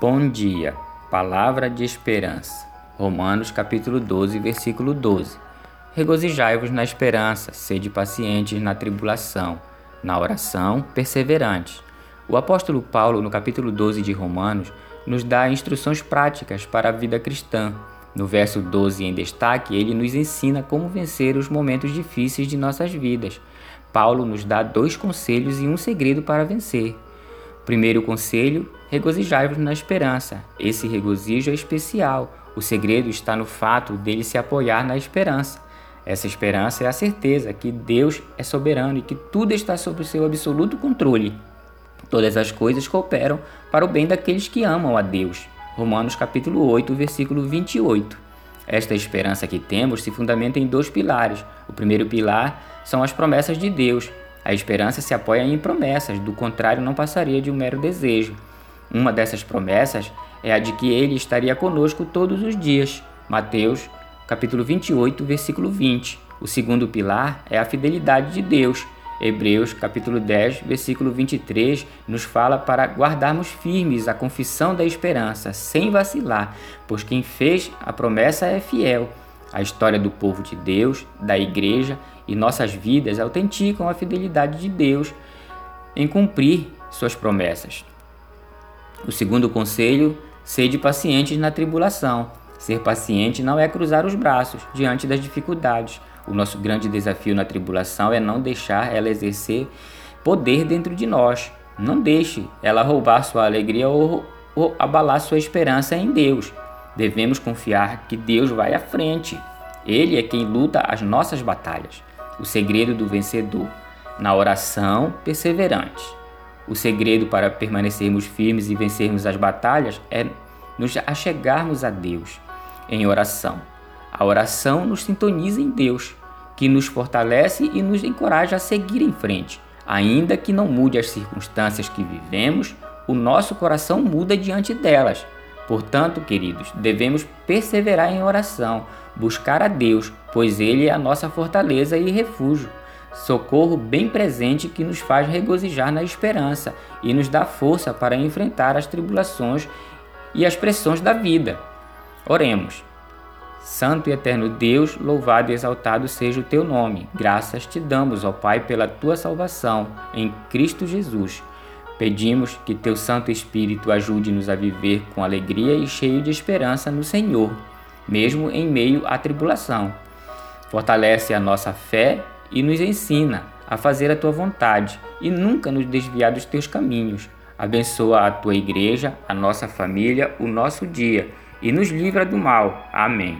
Bom dia, palavra de esperança. Romanos capítulo 12, versículo 12. Regozijai-vos na esperança, sede pacientes na tribulação, na oração, perseverantes. O apóstolo Paulo, no capítulo 12 de Romanos, nos dá instruções práticas para a vida cristã. No verso 12 em destaque, ele nos ensina como vencer os momentos difíceis de nossas vidas. Paulo nos dá dois conselhos e um segredo para vencer. Primeiro conselho: regozijai-vos na esperança. Esse regozijo é especial. O segredo está no fato dele se apoiar na esperança. Essa esperança é a certeza que Deus é soberano e que tudo está sob o seu absoluto controle. Todas as coisas cooperam para o bem daqueles que amam a Deus. Romanos capítulo 8, versículo 28. Esta esperança que temos se fundamenta em dois pilares. O primeiro pilar são as promessas de Deus, a esperança se apoia em promessas, do contrário, não passaria de um mero desejo. Uma dessas promessas é a de que ele estaria conosco todos os dias. Mateus, capítulo 28, versículo 20. O segundo pilar é a fidelidade de Deus. Hebreus, capítulo 10, versículo 23, nos fala para guardarmos firmes a confissão da esperança, sem vacilar, pois quem fez a promessa é fiel. A história do povo de Deus, da igreja e nossas vidas autenticam a fidelidade de Deus em cumprir suas promessas. O segundo conselho, sede pacientes na tribulação. Ser paciente não é cruzar os braços diante das dificuldades. O nosso grande desafio na tribulação é não deixar ela exercer poder dentro de nós. Não deixe ela roubar sua alegria ou, ou abalar sua esperança em Deus. Devemos confiar que Deus vai à frente. Ele é quem luta as nossas batalhas. O segredo do vencedor, na oração perseverante. O segredo para permanecermos firmes e vencermos as batalhas é nos achegarmos a Deus em oração. A oração nos sintoniza em Deus, que nos fortalece e nos encoraja a seguir em frente. Ainda que não mude as circunstâncias que vivemos, o nosso coração muda diante delas. Portanto, queridos, devemos perseverar em oração, buscar a Deus, pois Ele é a nossa fortaleza e refúgio. Socorro bem presente que nos faz regozijar na esperança e nos dá força para enfrentar as tribulações e as pressões da vida. Oremos. Santo e eterno Deus, louvado e exaltado seja o teu nome. Graças te damos, ó Pai, pela tua salvação em Cristo Jesus. Pedimos que teu Santo Espírito ajude-nos a viver com alegria e cheio de esperança no Senhor, mesmo em meio à tribulação. Fortalece a nossa fé e nos ensina a fazer a tua vontade e nunca nos desviar dos teus caminhos. Abençoa a tua igreja, a nossa família, o nosso dia e nos livra do mal. Amém.